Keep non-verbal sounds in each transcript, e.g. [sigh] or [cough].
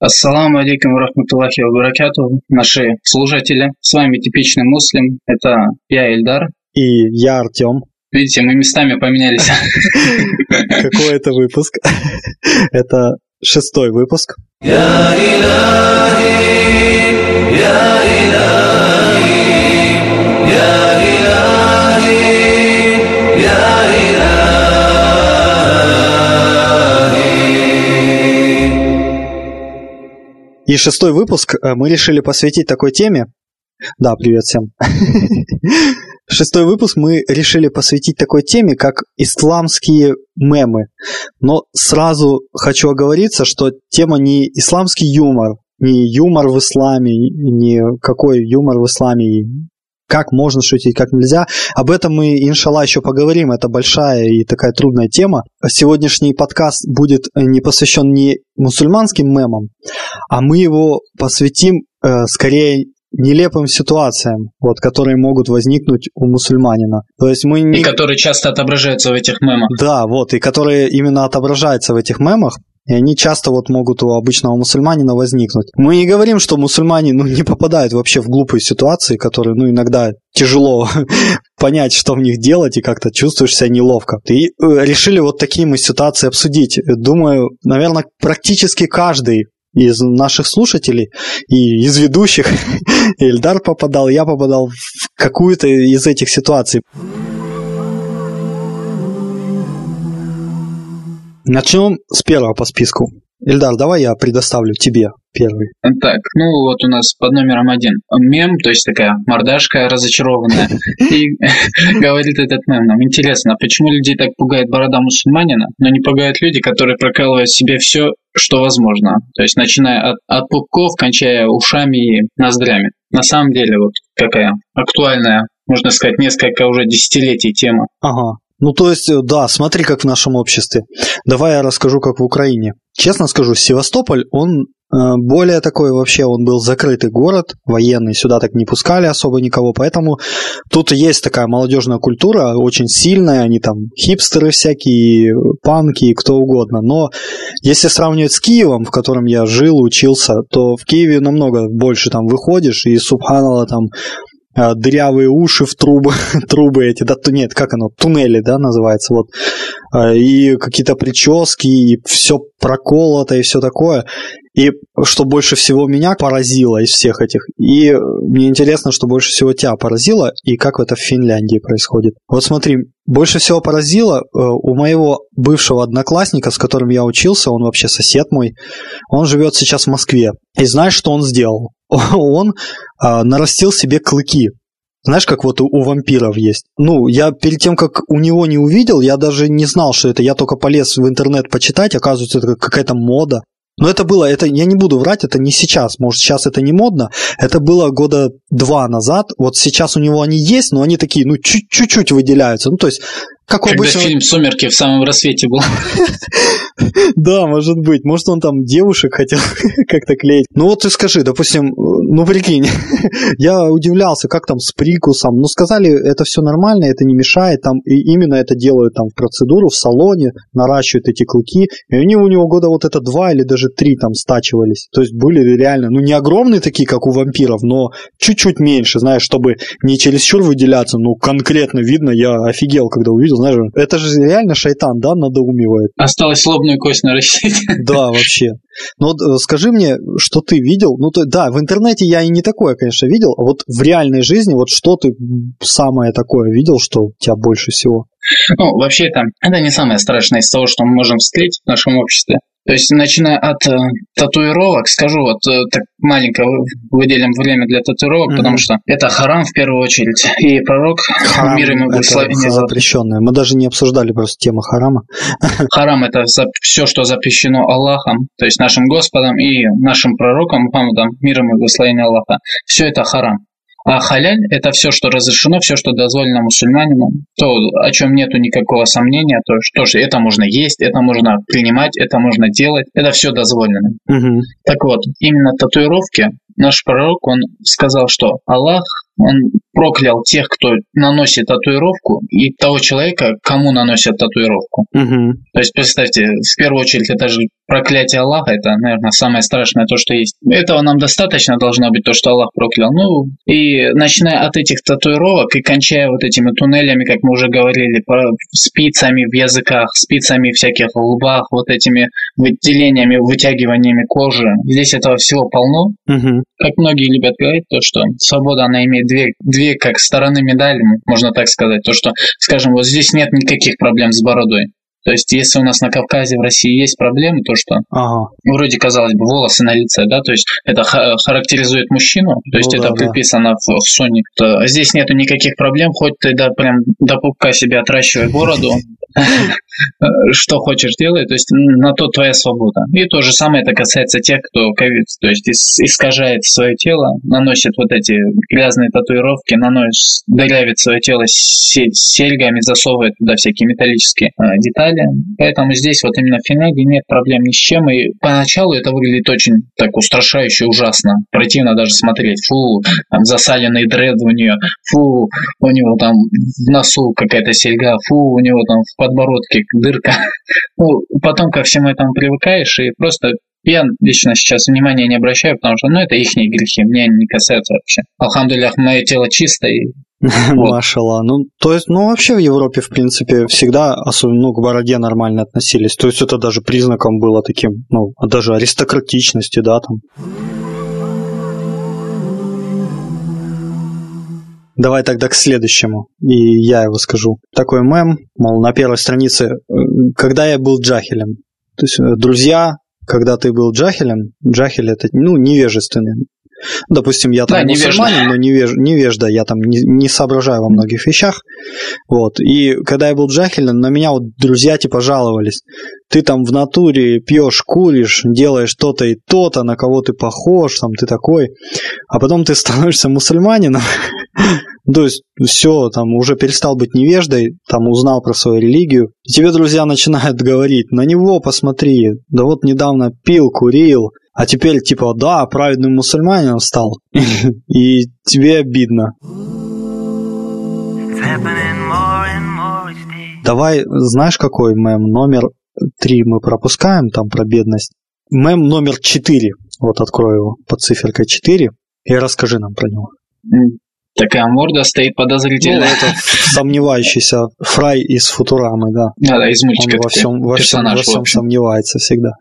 Ассаламу алейкум рахматуллахи вабаракату, наши служители. С вами типичный муслим. Это я, Эльдар. И я, Артем. Видите, мы местами поменялись. [laughs] [laughs] Какой это выпуск? Это шестой выпуск. Я И шестой выпуск э, мы решили посвятить такой теме. Да, привет всем. [laughs] Шестой выпуск мы решили посвятить такой теме, как исламские мемы. Но сразу хочу оговориться, что тема не исламский юмор, не юмор в исламе, не какой юмор в исламе, как можно шутить, как нельзя. Об этом мы, иншалла, еще поговорим. Это большая и такая трудная тема. Сегодняшний подкаст будет не посвящен не мусульманским мемам, а мы его посвятим э, скорее нелепым ситуациям, вот, которые могут возникнуть у мусульманина. То есть мы не... И которые часто отображаются в этих мемах. Да, вот, и которые именно отображаются в этих мемах. И они часто вот могут у обычного мусульманина возникнуть. Мы не говорим, что мусульмане ну, не попадают вообще в глупые ситуации, которые ну, иногда тяжело [laughs] понять, что в них делать, и как-то чувствуешь себя неловко. И э, решили вот такие мы ситуации обсудить. Думаю, наверное, практически каждый из наших слушателей и из ведущих, [laughs] Эльдар попадал, я попадал в какую-то из этих ситуаций. Начнем с первого по списку. Ильдар, давай я предоставлю тебе первый. Так, ну вот у нас под номером один мем, то есть такая мордашка разочарованная. [laughs] И [laughs] говорит этот мем нам, интересно, почему людей так пугает борода мусульманина, но не пугают люди, которые прокалывают себе все, что возможно. То есть начиная от, от пупков, кончая ушами и ноздрями. На самом деле, вот какая актуальная, можно сказать, несколько уже десятилетий тема. Ага. Ну, то есть, э, да, смотри, как в нашем обществе. Давай я расскажу, как в Украине. Честно скажу, Севастополь, он более такой вообще, он был закрытый город, военный, сюда так не пускали особо никого, поэтому тут есть такая молодежная культура, очень сильная, они там хипстеры всякие, панки, кто угодно, но если сравнивать с Киевом, в котором я жил, учился, то в Киеве намного больше там выходишь, и субханала там Э, дырявые уши в трубы, [laughs] трубы эти, да, нет, как оно, туннели, да, называется, вот, э, и какие-то прически, и все проколото, и все такое. И что больше всего меня поразило из всех этих, и мне интересно, что больше всего тебя поразило, и как это в Финляндии происходит. Вот смотри, больше всего поразило э, у моего бывшего одноклассника, с которым я учился, он вообще сосед мой, он живет сейчас в Москве. И знаешь, что он сделал? [laughs] Он а, нарастил себе клыки. Знаешь, как вот у, у вампиров есть. Ну, я перед тем, как у него не увидел, я даже не знал, что это. Я только полез в интернет почитать, оказывается, это какая-то мода. Но это было, это я не буду врать, это не сейчас. Может, сейчас это не модно. Это было года два назад. Вот сейчас у него они есть, но они такие, ну, чуть-чуть выделяются. Ну, то есть как Когда обычно... фильм «Сумерки» в самом рассвете был. [laughs] Да, может быть. Может, он там девушек хотел [laughs] как-то клеить. Ну вот ты скажи, допустим, ну прикинь, [laughs] я удивлялся, как там с прикусом. Ну сказали, это все нормально, это не мешает. Там и именно это делают там в процедуру, в салоне, наращивают эти клыки. И они у него года вот это два или даже три там стачивались. То есть были реально, ну не огромные такие, как у вампиров, но чуть-чуть меньше, знаешь, чтобы не чересчур выделяться. Ну конкретно видно, я офигел, когда увидел знаешь, это же реально шайтан, да, надоумевает. Осталось лобную кость нарастить. Да, [laughs] вообще. Но вот э, скажи мне, что ты видел? Ну, то, да, в интернете я и не такое, конечно, видел, а вот в реальной жизни, вот что ты самое такое видел, что тебя больше всего? Ну, вообще это, это не самое страшное из того, что мы можем встретить в нашем обществе. То есть, начиная от э, татуировок, скажу вот э, так маленько выделим время для татуировок, mm-hmm. потому что это харам в первую очередь. И пророк харам, мир ему благословение. запрещенное. Мы даже не обсуждали просто тему харама. [laughs] Харам это все, что запрещено Аллахом, то есть нашим Господом и нашим пророком Мухаммадом, миром и благословение Аллаха. Все это харам. А халяль – это все, что разрешено, все, что дозволено мусульманину, то, о чем нету никакого сомнения, то, что же это можно есть, это можно принимать, это можно делать, это все дозволено. Угу. Так вот, именно татуировки наш пророк, он сказал, что Аллах он проклял тех, кто наносит татуировку, и того человека, кому наносят татуировку. Угу. То есть, представьте, в первую очередь, это же проклятие Аллаха, это, наверное, самое страшное то, что есть. Этого нам достаточно должно быть, то, что Аллах проклял. Ну, и начиная от этих татуировок и кончая вот этими туннелями, как мы уже говорили, спицами в языках, спицами в всяких лбах, вот этими выделениями, вытягиваниями кожи. Здесь этого всего полно. Угу. Как многие любят говорить, то, что свобода, она имеет две, две как стороны медали, можно так сказать. То, что, скажем, вот здесь нет никаких проблем с бородой. То есть, если у нас на Кавказе, в России есть проблемы, то что ага. вроде, казалось бы, волосы на лице, да, то есть это характеризует мужчину, то есть ну, это да, приписано да. в, в Sony. То здесь нету никаких проблем, хоть ты да, прям до пупка себе отращивай бороду, что хочешь делай, то есть на то твоя свобода. И то же самое это касается тех, кто ковид, то есть искажает свое тело, наносит вот эти грязные татуировки, наносит, дырявит свое тело серьгами, засовывает туда всякие металлические э, детали. Поэтому здесь вот именно в Финляндии нет проблем ни с чем. И поначалу это выглядит очень так устрашающе, ужасно. Противно даже смотреть. Фу, там засаленный дред у нее. Фу, у него там в носу какая-то серьга. Фу, у него там в подбородке дырка. Ну, потом ко всему этому привыкаешь и просто я лично сейчас внимания не обращаю, потому что, ну, это их грехи, мне они не касаются вообще. Алхамдулях, мое тело чистое, [laughs] Машала. Ну, то есть, ну, вообще в Европе, в принципе, всегда, особенно, ну, к бороде нормально относились. То есть, это даже признаком было таким, ну, даже аристократичности, да, там. Давай тогда к следующему, и я его скажу. Такой мем, мол, на первой странице, э, когда я был джахелем. То есть, э, друзья, когда ты был джахелем, джахель это, ну, невежественный. Допустим, я там да, мусульманин, но невеж, невежда, я там не, не соображаю во многих вещах. Вот. И когда я был джахелем, на меня вот друзья типа жаловались. Ты там в натуре пьешь, куришь, делаешь то-то и то-то, на кого ты похож, там ты такой. А потом ты становишься мусульманином, [laughs] то есть все, там уже перестал быть невеждой, там узнал про свою религию. И тебе друзья начинают говорить, на него посмотри, да вот недавно пил, курил, а теперь типа, да, праведным мусульманином стал, [laughs] и тебе обидно. Давай, знаешь, какой мем? Номер три мы пропускаем, там про бедность. Мем номер четыре. Вот открою его под циферкой 4 и расскажи нам про него. Такая морда стоит подозрительно. Ну, это сомневающийся Фрай из Футурамы, да. Да, да, из мультика. Он во всем, во всем, во всем сомневается всегда.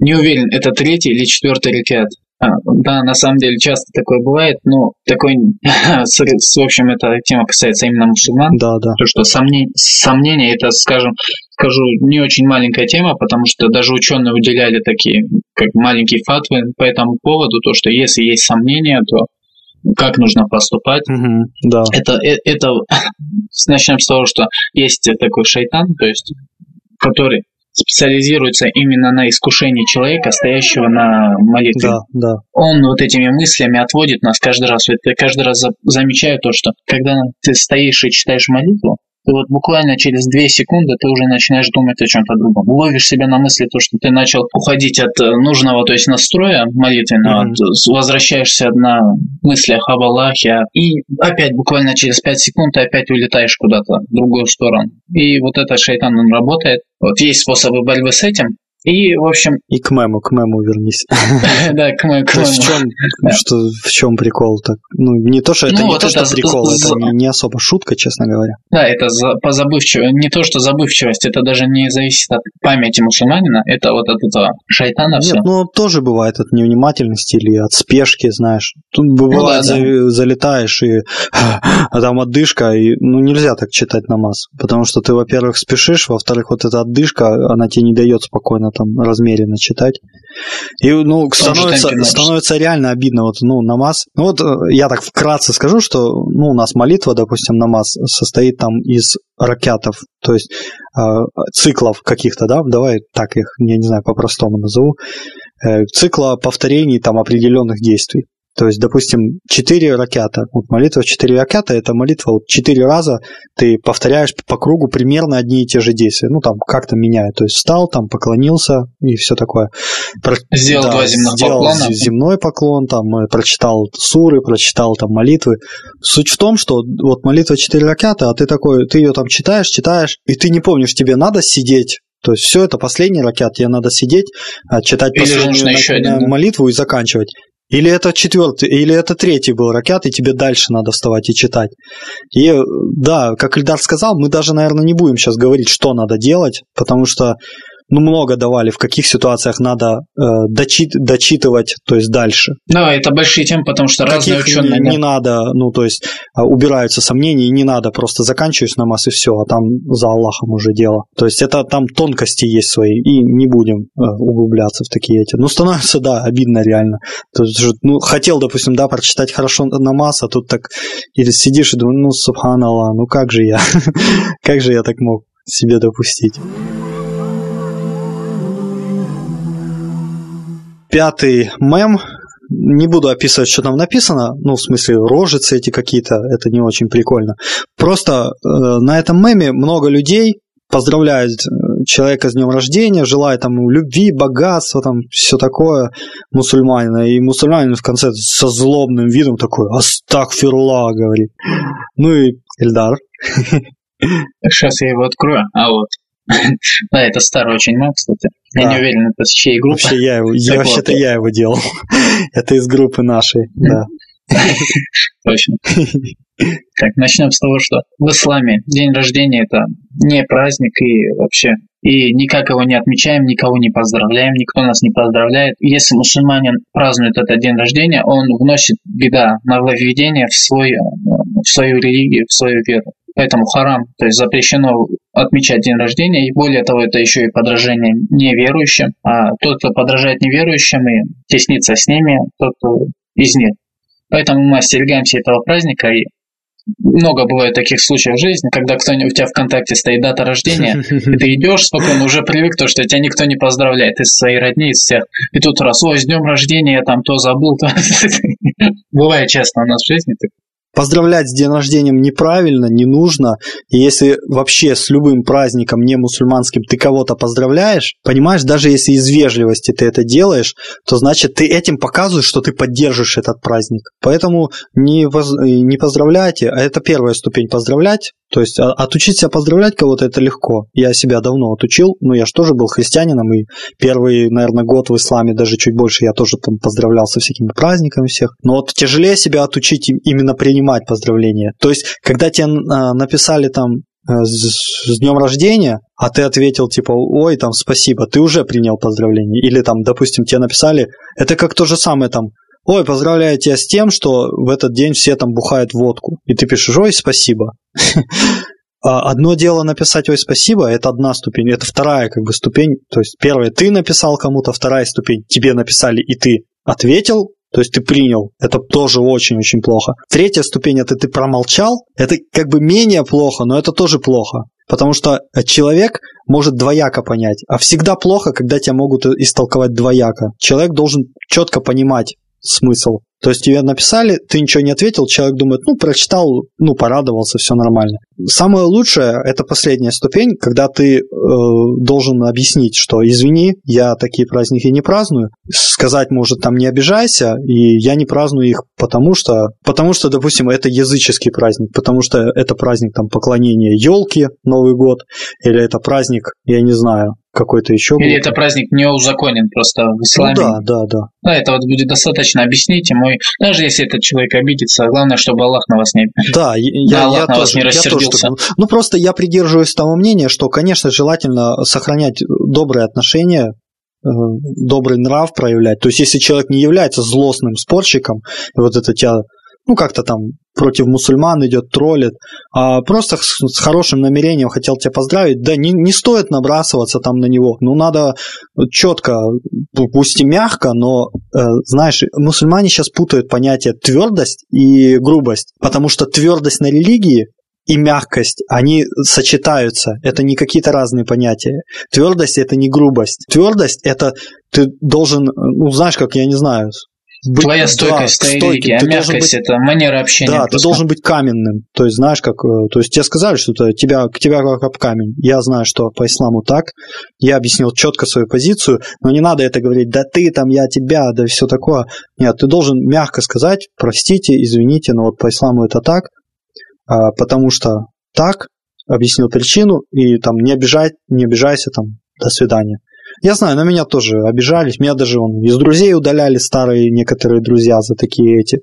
Не уверен, это третий или четвертый ракет. А, да, на самом деле часто такое бывает, но такой, [laughs] в общем, эта тема касается именно мусульман. Да, да. То, что сомнения, сомнения это, скажем, скажу, не очень маленькая тема, потому что даже ученые уделяли такие, как маленькие фатвы по этому поводу, то, что если есть сомнения, то как нужно поступать. Угу, да. Это, это, [laughs] это, начнем с того, что есть такой шайтан, то есть, который специализируется именно на искушении человека, стоящего на молитве. Да, да. Он вот этими мыслями отводит нас каждый раз. Я каждый раз замечаю то, что когда ты стоишь и читаешь молитву, и вот буквально через две секунды ты уже начинаешь думать о чем-то другом. Ловишь себя на мысли то, что ты начал уходить от э, нужного, то есть настроя молитвенного, mm-hmm. возвращаешься на мыслях об Аллахе, и опять буквально через пять секунд ты опять улетаешь куда-то в другую сторону. И вот этот шайтан, он работает. Вот есть способы борьбы с этим, и, в общем... И к мему, к мему вернись. [laughs] Да, к мему. В чем, что, в чем прикол так? Ну, не то, что это ну, не то, что прикол, это не особо шутка, честно говоря. Да, это по забывчивости, не то, что забывчивость, это даже не зависит от памяти мусульманина, это вот от этого шайтана все. Нет, ну, тоже бывает от невнимательности или от спешки, знаешь. Тут бывает, ну залетаешь и а там отдышка, и ну нельзя так читать намаз, потому что ты, во-первых, спешишь, во-вторых, вот эта отдышка, она тебе не дает спокойно там размеренно читать. И, ну, становится, становится реально обидно, вот, ну, намаз. Ну, вот э, я так вкратце скажу, что, ну, у нас молитва, допустим, намаз состоит там из ракетов, то есть э, циклов каких-то, да, давай так их, я не знаю, по-простому назову, э, цикла повторений там определенных действий. То есть, допустим, 4 ракета. Вот молитва 4 ракета – это молитва вот 4 раза ты повторяешь по кругу примерно одни и те же действия. Ну, там как-то меняет. То есть, встал, там поклонился и все такое. Про... Сделал да, два земных сделал поклона. земной поклон, там, э, прочитал суры, прочитал там молитвы. Суть в том, что вот молитва 4 ракета, а ты такой, ты ее там читаешь, читаешь, и ты не помнишь, тебе надо сидеть то есть все это последний ракет, тебе надо сидеть, а, читать Или последнюю еще один, молитву да. и заканчивать. Или это четвертый, или это третий был ракет, и тебе дальше надо вставать и читать. И да, как Ильдар сказал, мы даже, наверное, не будем сейчас говорить, что надо делать, потому что ну, много давали, в каких ситуациях надо э, дочит, дочитывать, то есть дальше. Да, это большие темы, потому что разные ученые... Не, не надо, ну, то есть а, убираются сомнения, и не надо, просто заканчиваешь намаз и все, а там за Аллахом уже дело. То есть это там тонкости есть свои, и не будем э, углубляться в такие эти. Ну, становится, да, обидно реально. То есть, ну, хотел, допустим, да, прочитать хорошо намаз, а тут так или сидишь и думаешь, ну, субханаллах, ну как же я, [laughs] как же я так мог себе допустить. Пятый мем. Не буду описывать, что там написано, ну, в смысле, рожицы эти какие-то, это не очень прикольно. Просто э, на этом меме много людей поздравляют э, человека с днем рождения, желают там любви, богатства, там все такое мусульманина. И мусульманин в конце со злобным видом такой «Астагфирулла», говорит. Ну и Эльдар. [laughs] Сейчас я его открою. А вот. [laughs] Да, это старый очень мем, кстати. Я не уверен, это с чьей группы. Вообще я его, [laughs] вообще-то я его делал. [laughs] это из группы нашей, да. Точно. Так, начнем с того, что в исламе день рождения это не праздник и вообще и никак его не отмечаем, никого не поздравляем, никто нас не поздравляет. Если мусульманин празднует этот день рождения, он вносит беда, нововведение в, свой, в свою религию, в свою веру. Поэтому харам, то есть запрещено отмечать день рождения, и более того, это еще и подражение неверующим. А тот, кто подражает неверующим и теснится с ними, тот из них. Поэтому мы остерегаемся этого праздника и много бывает таких случаев в жизни, когда кто-нибудь у тебя ВКонтакте стоит дата рождения, и ты идешь спокойно, уже привык то, что тебя никто не поздравляет из своей родни, из всех. И тут раз, ой, с днем рождения, я там то забыл, то... [laughs] Бывает часто у нас в жизни. Поздравлять с день рождения неправильно, не нужно. И если вообще с любым праздником не мусульманским ты кого-то поздравляешь, понимаешь, даже если из вежливости ты это делаешь, то значит ты этим показываешь, что ты поддерживаешь этот праздник. Поэтому не, воз... не поздравляйте, а это первая ступень поздравлять. То есть а, отучить себя поздравлять кого-то это легко. Я себя давно отучил, но я же тоже был христианином, и первый, наверное, год в исламе, даже чуть больше, я тоже там поздравлял со всякими праздниками всех. Но вот тяжелее себя отучить именно принимать поздравления. То есть, когда тебе а, написали там э, с, с днем рождения, а ты ответил типа, ой, там, спасибо, ты уже принял поздравление. Или там, допустим, тебе написали, это как то же самое там, ой, поздравляю тебя с тем, что в этот день все там бухают водку. И ты пишешь, ой, спасибо. [laughs] А одно дело написать «Ой, спасибо» – это одна ступень, это вторая как бы ступень. То есть первая – ты написал кому-то, вторая ступень – тебе написали, и ты ответил, то есть ты принял. Это тоже очень-очень плохо. Третья ступень – это ты промолчал. Это как бы менее плохо, но это тоже плохо. Потому что человек может двояко понять. А всегда плохо, когда тебя могут истолковать двояко. Человек должен четко понимать, смысл. То есть тебе написали, ты ничего не ответил, человек думает, ну, прочитал, ну, порадовался, все нормально. Самое лучшее – это последняя ступень, когда ты э, должен объяснить, что извини, я такие праздники не праздную. Сказать, может, там не обижайся, и я не праздную их потому что, потому что, допустим, это языческий праздник, потому что это праздник там поклонения елки, Новый год, или это праздник, я не знаю, какой-то еще. Или это праздник не узаконен просто в исламе. Ну, да, да, да. Да, это вот будет достаточно объяснить ему, даже если этот человек обидится, главное, чтобы Аллах на вас не Да, я, Аллах я, на тоже, вас не рассердился. Я тоже, ну, просто я придерживаюсь того мнения, что, конечно, желательно сохранять добрые отношения э, добрый нрав проявлять. То есть, если человек не является злостным спорщиком, и вот это тебя ну, как-то там против мусульман идет, троллит, а просто с, хорошим намерением хотел тебя поздравить, да не, не стоит набрасываться там на него, ну, надо четко, пусть и мягко, но, э, знаешь, мусульмане сейчас путают понятие твердость и грубость, потому что твердость на религии и мягкость, они сочетаются. Это не какие-то разные понятия. Твердость это не грубость. Твердость это ты должен, ну знаешь, как я не знаю, быть, Твоя стойкость да, религии, а Ты мягкость быть- это манера общения. Да, ты просто. должен быть каменным. То есть, знаешь, как. э, То есть тебе сказали, что это тебя, к тебе как об камень. Я знаю, что по исламу так. Я объяснил четко свою позицию, но не надо это говорить, да ты там, я тебя, да все такое. Нет, ты должен мягко сказать, простите, извините, но вот по исламу это так, а, потому что так, объяснил причину, и там не обижай, не обижайся, там, до свидания. Я знаю, на меня тоже обижались, меня даже он, из друзей удаляли старые некоторые друзья за такие эти.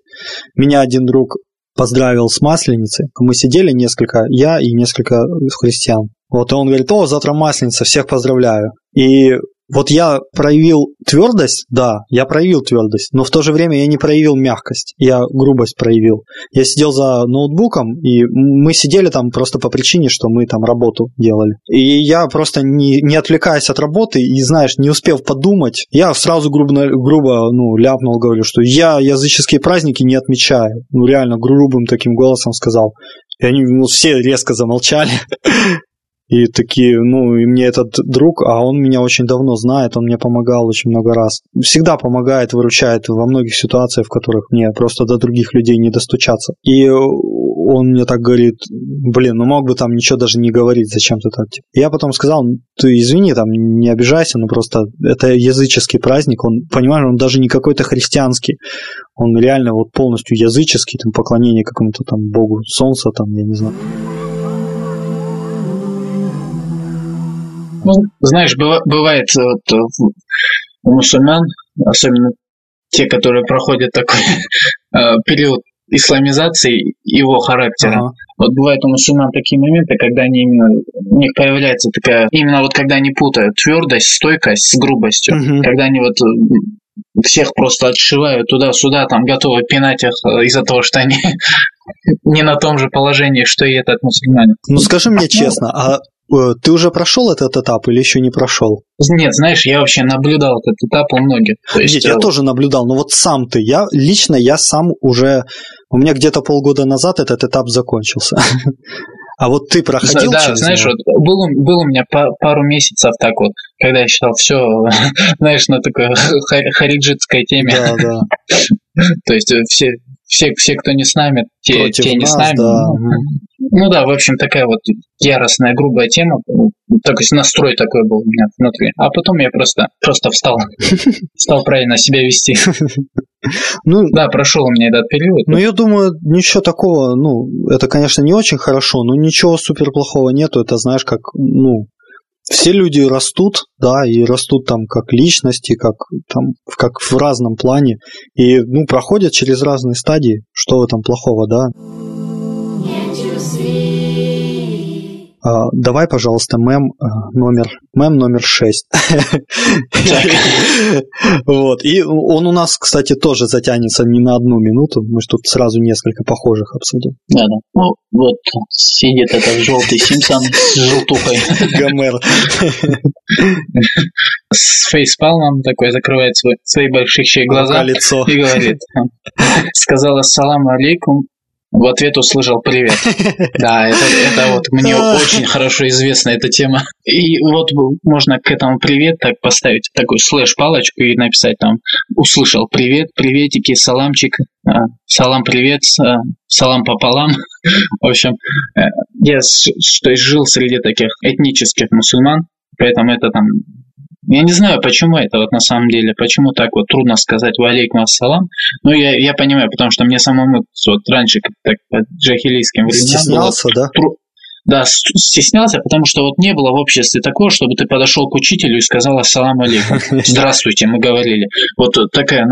Меня один друг поздравил с Масленицей. Мы сидели несколько, я и несколько христиан. Вот и он говорит, о, завтра Масленица, всех поздравляю. И вот я проявил твердость, да, я проявил твердость, но в то же время я не проявил мягкость, я грубость проявил. Я сидел за ноутбуком, и мы сидели там просто по причине, что мы там работу делали. И я просто не, не отвлекаясь от работы и, знаешь, не успев подумать, я сразу грубо, грубо ну, ляпнул, говорю, что я языческие праздники не отмечаю. Ну, реально грубым таким голосом сказал. И они ну, все резко замолчали. [laughs] И такие, ну, и мне этот друг, а он меня очень давно знает, он мне помогал очень много раз. Всегда помогает, выручает во многих ситуациях, в которых мне просто до других людей не достучаться. И он мне так говорит, блин, ну мог бы там ничего даже не говорить, зачем ты так. Я потом сказал, ты извини, там, не обижайся, но просто это языческий праздник, он, понимаешь, он даже не какой-то христианский, он реально вот полностью языческий, там, поклонение какому-то там богу солнца, там, я не знаю. Ну, знаешь, быва- бывает вот, э, у мусульман, особенно те, которые проходят такой [laughs] э, период исламизации его характера. Ага. Вот бывают у мусульман такие моменты, когда они именно, у них появляется такая, именно вот когда они путают твердость, стойкость с грубостью, Мгм. когда они вот э, всех просто отшивают туда-сюда, там готовы пинать их э, из-за того, что они [laughs] не на том же положении, что и этот мусульманин. Ну скажи мне честно, а э, ты уже прошел этот этап или еще не прошел? Нет, знаешь, я вообще наблюдал этот этап у многих. То есть, Нет, я э, тоже наблюдал, но вот сам ты, я лично, я сам уже, у меня где-то полгода назад этот этап закончился. [laughs] А вот ты проходил да, через знаешь, него? вот был, у- был у меня па- пару месяцев так вот, когда я считал все, [laughs] знаешь, на такой [laughs] хари- хариджитской теме. Да, да. То есть э, все, все, все, кто не с нами, те, Против те не нас, с нами. да. Ну, да, в общем, такая вот яростная, грубая тема. Такой настрой такой был у меня внутри. А потом я просто, просто встал. [laughs] Стал правильно себя вести. Ну, Да, прошел у меня этот период. Ну, я думаю, ничего такого, ну, это, конечно, не очень хорошо, но ничего супер плохого нету. Это, знаешь, как, ну, все люди растут, да, и растут там как личности, как там, как в разном плане, и, ну, проходят через разные стадии. Что в этом плохого, да? А, давай, пожалуйста, мем а, номер, мем номер 6. Вот. И он у нас, кстати, тоже затянется не на одну минуту. Мы же тут сразу несколько похожих обсудим. Да, да. Ну, вот сидит этот желтый Симпсон с желтухой. Гомер. С фейспалмом такой закрывает свой, свои большие глаза лицо. и говорит. Сказал ассаламу алейкум. В ответ услышал привет. [laughs] Да, это, это вот мне очень хорошо известна эта тема. И вот можно к этому привет так поставить такой слэш-палочку и написать там услышал привет, приветики, саламчик, а, салам привет, а, салам пополам. [laughs] В общем, э, я что жил среди таких этнических мусульман, поэтому это там я не знаю, почему это вот на самом деле, почему так вот трудно сказать «Валейкум ассалам». Ну, я, я понимаю, потому что мне самому вот раньше, так, по джахилийским временам было Стеснялся, да? тру- Да, стеснялся, потому что вот не было в обществе такого, чтобы ты подошел к учителю и сказал «Ассаламу алейкум». [laughs] Здравствуйте, мы говорили. Вот такая,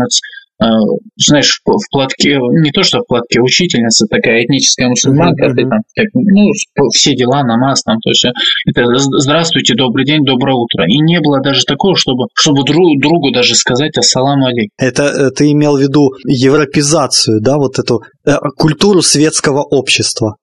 знаешь, в платке, не то что в платке, учительница такая этническая мусульманка, Мгм, ты там, как, ну, все дела, намаз, там, то есть это «З- здравствуйте, добрый день, доброе утро. И не было даже такого, чтобы, чтобы друг, другу даже сказать «Ассаламу алейкум». Это э, ты имел в виду европезацию, да, вот эту э, культуру светского общества,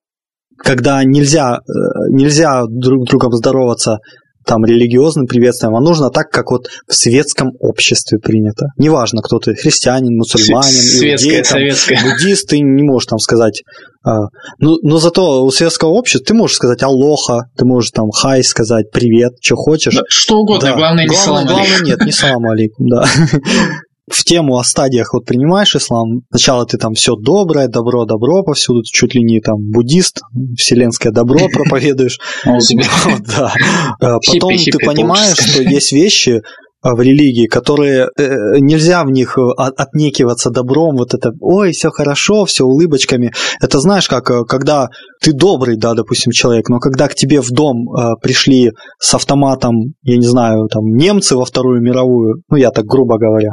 когда нельзя, э, нельзя друг другом здороваться там религиозным приветствием, а нужно так, как вот в светском обществе принято. Неважно, кто ты, христианин, мусульманин, Светское, иудей, там, советское. буддист, ты не можешь там сказать. а, ну, но зато у светского общества ты можешь сказать алоха, ты можешь там хай сказать, привет, что хочешь. Да, Что угодно, Да. главное не главное, «Салам алейкум». главное, нет, не салам алейкум, да. [laughs] в тему о стадиях вот принимаешь ислам, сначала ты там все доброе, добро, добро повсюду, чуть ли не там буддист, вселенское добро [laughs] проповедуешь. [laughs] Да. А потом ты понимаешь, что есть вещи, в религии, которые э, нельзя в них отнекиваться добром, вот это, ой, все хорошо, все улыбочками. Это знаешь, как когда ты добрый, да, допустим, человек, но когда к тебе в дом э, пришли с автоматом, я не знаю, там немцы во Вторую мировую, ну я так грубо говоря,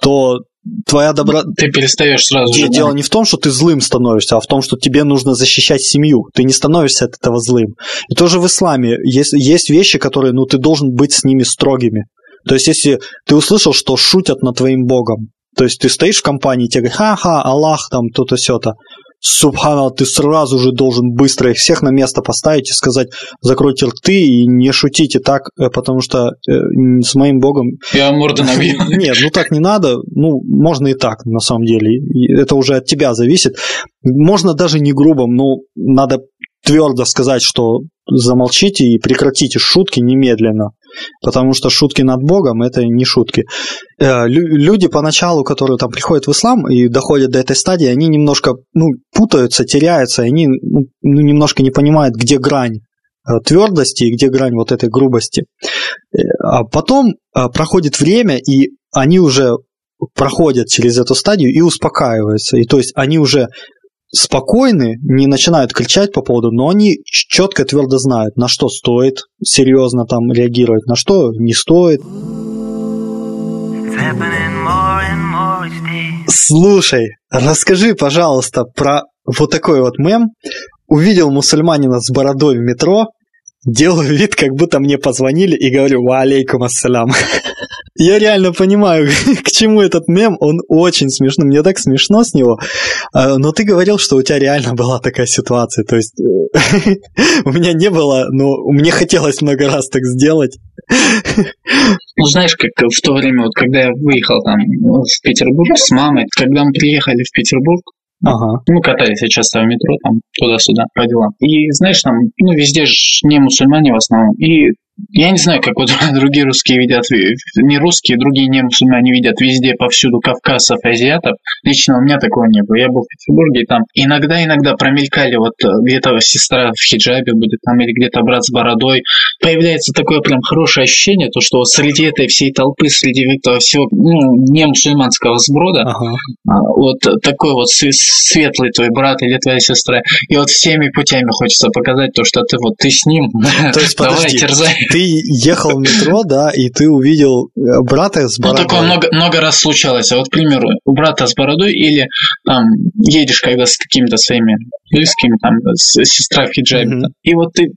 то твоя доброта... Ты перестаешь сразу же. Дело не в том, что ты злым становишься, а в том, что тебе нужно защищать семью. Ты не становишься от этого злым. И тоже в исламе есть, есть вещи, которые, ну, ты должен быть с ними строгими. То есть, если ты услышал, что шутят над твоим богом, то есть ты стоишь в компании, тебе говорят, ха-ха, Аллах там, то-то, сё-то. Субхана, ты сразу же должен быстро их всех на место поставить и сказать, закройте рты и не шутите так, э, потому что э, с моим богом... Я морду набью. Нет, ну так не надо, ну, можно и так, на самом деле. Это уже от тебя зависит. Можно даже не грубым, но надо твердо сказать, что замолчите и прекратите шутки немедленно. Потому что шутки над Богом – это не шутки. Э, люди поначалу, которые там приходят в ислам и доходят до этой стадии, они немножко ну, путаются, теряются, они ну, ну немножко не понимают, где грань э, твердости и где грань вот этой грубости. Э, а потом проходит время, и они уже проходят через эту стадию и успокаиваются. И то есть они уже спокойны, не начинают кричать по поводу, но они четко, твердо знают, на что стоит серьезно там реагировать, на что не стоит. Слушай, расскажи, пожалуйста, про вот такой вот мем. Увидел мусульманина с бородой в метро, делаю вид, как будто мне позвонили и говорю «Ва алейкум ассалям». [laughs] Я реально понимаю, [laughs] к чему этот мем, он очень смешно, мне так смешно с него. А, но ты говорил, что у тебя реально была такая ситуация, то есть э, [laughs] у меня не было, но мне хотелось много раз так сделать. Ну, знаешь, как в то время, вот когда я выехал там в Петербург с мамой, когда мы приехали в Петербург, Ага. Мы катались я часто в метро, там, туда-сюда, по делам. И, знаешь, там, ну, везде же не мусульмане в основном. И я не знаю, как вот [laughs] другие русские видят, не русские, другие не мусульмане видят везде, повсюду кавказцев, азиатов. Лично у меня такого не было. Я был в Петербурге, и там иногда-иногда промелькали вот э, где-то сестра в хиджабе будет там, или где-то брат с бородой. Появляется такое прям хорошее ощущение, то, что среди этой всей толпы, среди этого всего ну, не мусульманского сброда, ага. А, вот такой вот светлый твой брат или твоя сестра. И вот всеми путями хочется показать то, что ты вот ты с ним. То есть, [laughs] Давай, терзай ты ехал в метро, да, и ты увидел э, брата с бородой. Ну, такое много, много раз случалось. А вот, к примеру, у брата с бородой или там едешь когда с какими-то своими близкими, там, сестра в хиджабе. Mm-hmm. И вот ты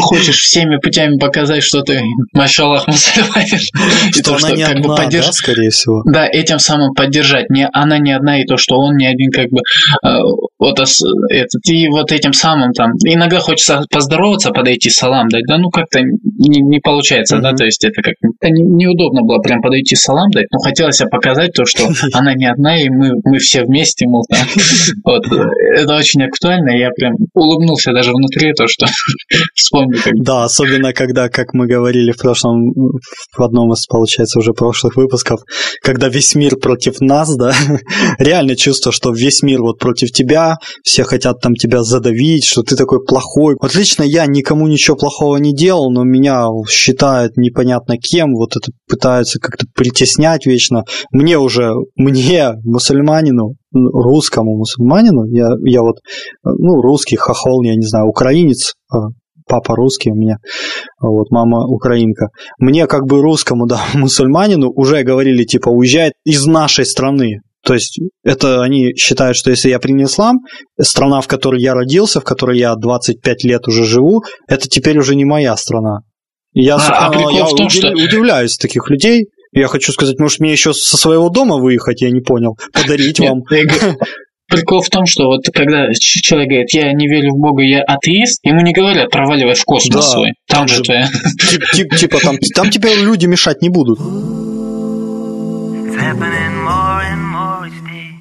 хочешь всеми путями показать, что ты, машаллах, мусульманин. [laughs] Что, то, что не как одна, бы поддерж... да, скорее всего. Да, этим самым поддержать. Не, она не одна, и то, что он не один, как бы, э, вот этот, и вот этим самым там, иногда хочется поздороваться, подойти, салам дать, да, ну как-то не, не получается, mm-hmm. да, то есть это как это неудобно было прям подойти, салам дать, но хотелось показать то, что [laughs] она не одна, и мы, мы все вместе, мол, [laughs] вот, это очень актуально, я прям улыбнулся даже внутри, то, что [laughs] вспомню. Как... Да, особенно когда, как мы говорили в прошлом, в одном из, получается, уже прошлых выпусков, когда весь мир против нас, да, реально чувство, что весь мир вот против тебя, все хотят там тебя задавить, что ты такой плохой. Вот лично я никому ничего плохого не делал, но меня считают непонятно кем, вот это пытаются как-то притеснять вечно. Мне уже, мне, мусульманину, русскому мусульманину, я, я вот, ну, русский, хохол, я не знаю, украинец, а, папа русский у меня, вот, мама украинка. Мне как бы русскому, [laughs] да, мусульманину уже говорили, типа, уезжай из нашей страны. То есть это они считают, что если я принял ислам, страна, в которой я родился, в которой я 25 лет уже живу, это теперь уже не моя страна. Я, а, а я в том, удив, что... удивляюсь таких людей. Я хочу сказать, может, мне еще со своего дома выехать, я не понял, подарить вам. Прикол в том, что вот когда человек говорит, я не верю в Бога, я атеист, ему не говорят, проваливай в космос да, свой. Там, там же твоя. Типа там, там тебе люди мешать не будут.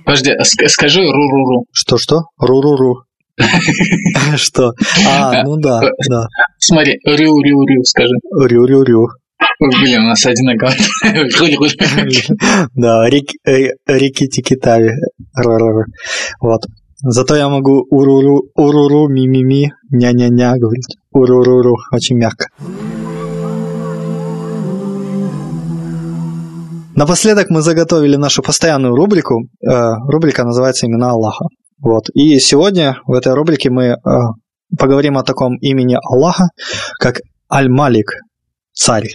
Подожди, а скажи ру-ру-ру. Что-что? Ру-ру-ру. [laughs] Что? А, ну да, да. Смотри, рю-рю-рю скажи. Рю-рю-рю. Блин, у нас одинаково. [laughs] [laughs] Да, рики-тики-тави. Вот. Зато я могу уруру, уруру, ми-ми-ми, ня-ня-ня говорить. Уруруру, очень мягко. Напоследок мы заготовили нашу постоянную рубрику. Э, рубрика называется «Имена Аллаха». Вот. И сегодня в этой рубрике мы э, поговорим о таком имени Аллаха, как Аль-Малик, царь.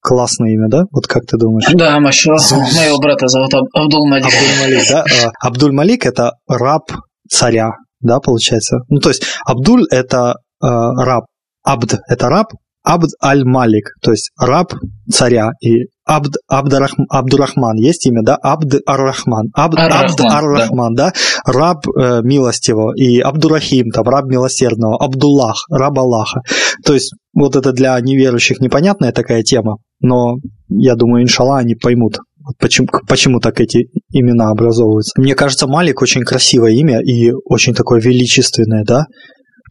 Классное имя, да? Вот как ты думаешь? Да, Маша. [laughs] Моего брата зовут Абдул-Малик. Абдул-Малик, да? Э, Абдуль-Малик – это раб царя, да, получается? Ну, то есть Абдуль – это раб, Абд – это раб, Абд аль-Малик, то есть раб царя, и Абд, Абдарах, Абдурахман, есть имя, да? Абд ар-Рахман. Абд, Абд ар-Рахман, да? да? Раб э, милостивого. И Абдурахим, там, раб милосердного. Абдуллах, раб Аллаха. То есть, вот это для неверующих непонятная такая тема, но я думаю, иншалла, они поймут, почему, почему так эти имена образовываются. Мне кажется, Малик очень красивое имя и очень такое величественное, да?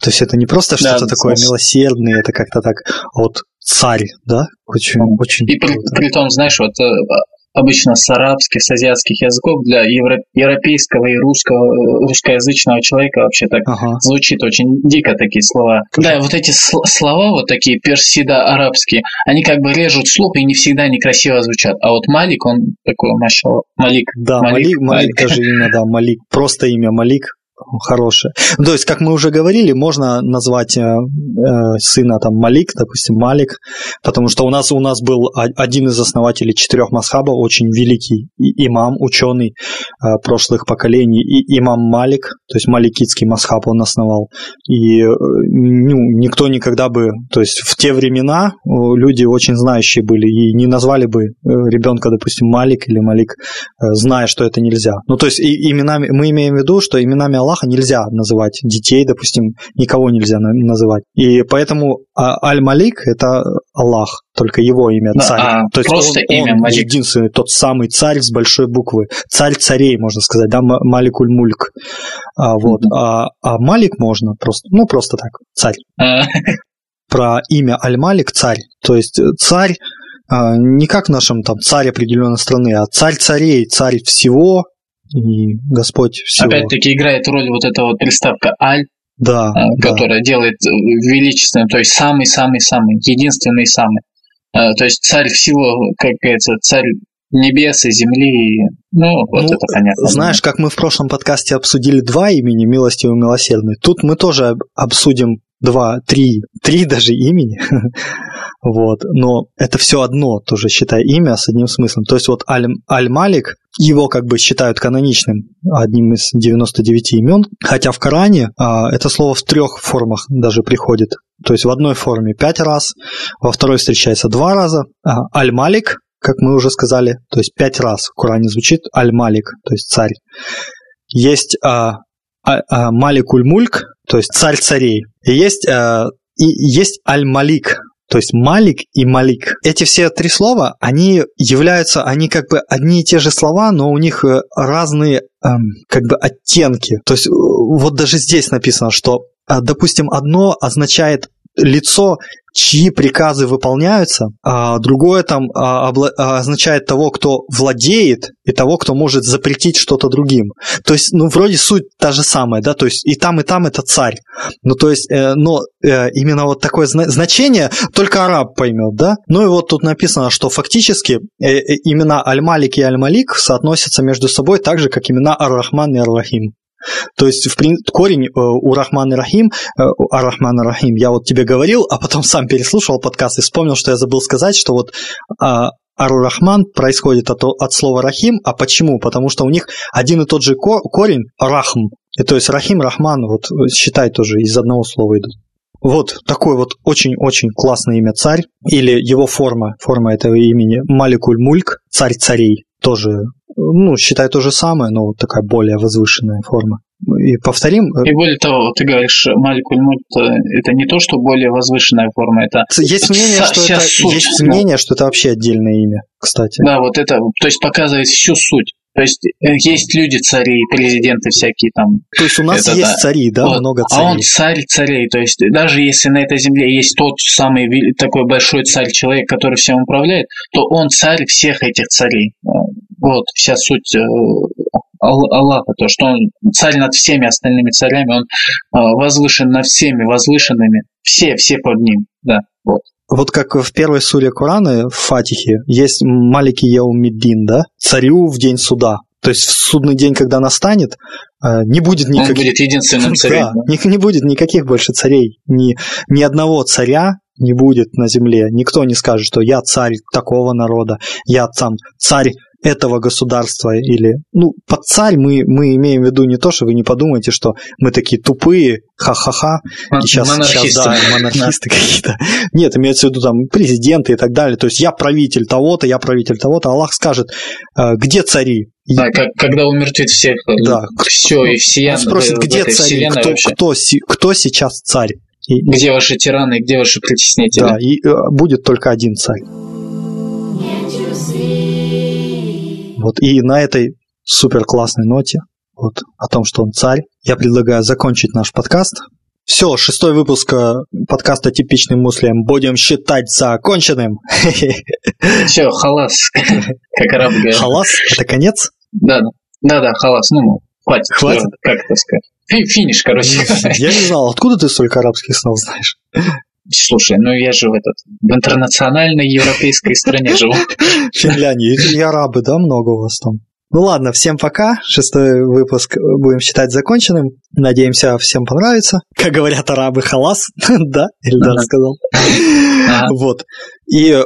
То есть это не просто что-то да, такое смысл. милосердное, это как-то так вот царь, да? Очень, очень и при, при том, знаешь, вот э, обычно с арабских, с азиатских языков для евро, европейского и русского, э, русскоязычного человека вообще так ага. звучит очень дико такие слова. Да, вот эти слова, вот такие персидо-арабские, они как бы режут слух и не всегда некрасиво звучат. А вот Малик, он такой, машал, Малик. Да, Малик, Малик, Малик даже имя, да, Малик. Просто имя Малик хорошее. То есть, как мы уже говорили, можно назвать э, э, сына там Малик, допустим, Малик, потому что у нас у нас был один из основателей четырех масхабов, очень великий имам, ученый э, прошлых поколений, и имам Малик, то есть маликитский масхаб он основал. И э, ну, никто никогда бы, то есть в те времена люди очень знающие были и не назвали бы э, ребенка, допустим, Малик или Малик, э, зная, что это нельзя. Ну, то есть и, именами, мы имеем в виду, что именами Аллаха Аллаха нельзя называть, детей, допустим, никого нельзя называть. И поэтому а, Аль-Малик – это Аллах, только его имя, да, царь. А, То есть просто он, имя он Малик. единственный, тот самый царь с большой буквы. Царь царей, можно сказать, да, Маликуль-Мульк. А, вот. Mm-hmm. А, а Малик можно просто, ну, просто так, царь. А. Про имя Аль-Малик – царь. То есть царь а, не как в нашем там царь определенной страны, а царь царей, царь всего, и Господь всего. Опять-таки играет роль вот эта вот приставка «аль», да, которая да. делает э, величественным, то есть самый-самый-самый, единственный самый. Э, то есть царь всего, как говорится, царь небес и земли. Ну, вот ну, это понятно. Знаешь, как мы в прошлом подкасте обсудили два имени, милостивый и милосердный, тут мы тоже обсудим два, три, три даже имени. [laughs] вот. Но это все одно, тоже считай, имя с одним смыслом. То есть вот Аль, Аль-Малик, его как бы считают каноничным, одним из 99 имен, хотя в Коране а, это слово в трех формах даже приходит. То есть в одной форме пять раз, во второй встречается два раза. А, Аль-Малик, как мы уже сказали, то есть пять раз в Коране звучит Аль-Малик, то есть царь. Есть а, а, а, Маликуль-Мульк, то есть царь царей. И есть, а, и есть Аль-Малик, то есть Малик и Малик. Эти все три слова, они являются, они как бы одни и те же слова, но у них э, разные эм, как бы оттенки. То есть э, вот даже здесь написано, что, э, допустим, одно означает лицо чьи приказы выполняются, а другое там а, а, означает того, кто владеет, и того, кто может запретить что-то другим. То есть, ну, вроде суть та же самая, да, то есть и там, и там это царь. Ну, то есть, э, но э, именно вот такое зна- значение только араб поймет, да. Ну и вот тут написано, что фактически э, э, имена Аль-Малик и Аль-Малик соотносятся между собой так же, как имена Ар-Рахман и Ар-Рахим. То есть в корень э, у Рахман Рахим, э, Ар-Рахман Рахим, я вот тебе говорил, а потом сам переслушал подкаст и вспомнил, что я забыл сказать, что вот а, Ар-Рахман происходит от, от слова Рахим. А почему? Потому что у них один и тот же корень Рахм. И то есть Рахим, Рахман, вот считай тоже из одного слова идут. Вот такое вот очень-очень классное имя царь, или его форма, форма этого имени Маликуль Мульк, царь царей, тоже ну, считай то же самое, но такая более возвышенная форма. И повторим. Э, и более того, ты говоришь, Маликуль Мульт это не то, что более возвышенная форма, это есть мнение, что это суть, есть мнение, что это вообще отдельное имя, кстати. Да, вот это, то есть показывает всю суть. То есть э, есть люди цари, президенты всякие там. То есть у нас это, есть да. цари, да, вот. много царей. А он царь царей. То есть даже если на этой земле есть тот самый такой большой царь человек, который всем управляет, то он царь всех этих царей. Вот вся суть э, Аллаха, то, что он царь над всеми остальными царями, он э, возвышен над всеми возвышенными, все, все под ним, да, вот. Вот как в первой суре Корана, в Фатихе, есть Малики Яумиддин, да, царю в день суда. То есть в судный день, когда настанет, э, не будет никаких... Он будет единственным [laughs] царем. Да, не, не будет никаких больше царей. Ни, ни одного царя не будет на земле. Никто не скажет, что я царь такого народа, я там царь этого государства или... Ну, под царь мы, мы имеем в виду не то, что вы не подумаете, что мы такие тупые, ха-ха-ха, и сейчас, сейчас да, [laughs] монархисты какие-то. Нет, имеется в виду там президенты и так далее. То есть я правитель того-то, я правитель того-то. Аллах скажет, «Э, где цари? Да, как, когда умертвит всех, да. все и все. Он спросит, где цари, кто, кто, кто сейчас царь? И, где ваши тираны, где ваши притеснители? Да, и э, будет только один царь. Вот, и на этой супер классной ноте, вот, о том, что он царь, я предлагаю закончить наш подкаст. Все, шестой выпуск э, подкаста «Типичный муслим» будем считать законченным. [laughs] Все, халас, как араб говорит. Халас? Это конец? Да, да, да, халас, ну, хватит. Хватит? Как это сказать? Финиш, короче. Я не знал, откуда ты столько арабских слов знаешь? Слушай, ну я же в этот в интернациональной европейской стране живу. [laughs] Финляндии. И арабы, да, много у вас там? Ну ладно, всем пока. Шестой выпуск будем считать законченным. Надеемся, всем понравится. Как говорят арабы, халас. [laughs] да, Эльдар сказал. [laughs] Вот. И э,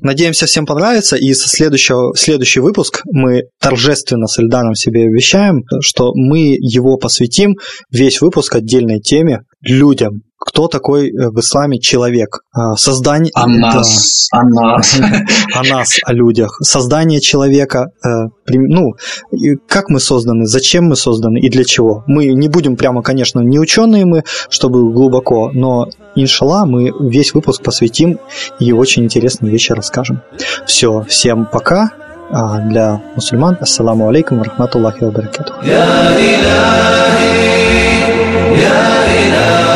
надеемся, всем понравится. И со следующего, следующий выпуск мы торжественно с Эльдаром себе обещаем, что мы его посвятим весь выпуск отдельной теме людям, кто такой э, в исламе человек. А, создание... О нас. Да. О нас. О [laughs] нас, о людях. Создание человека. Э, ну, как мы созданы, зачем мы созданы и для чего. Мы не будем прямо, конечно, не ученые мы, чтобы глубоко, но, иншалла, мы весь выпуск посвятим и очень интересные вещи расскажем. Все, всем пока. А для мусульман, ассаламу алейкум рахматуллахи ва баракатух. يا إلهي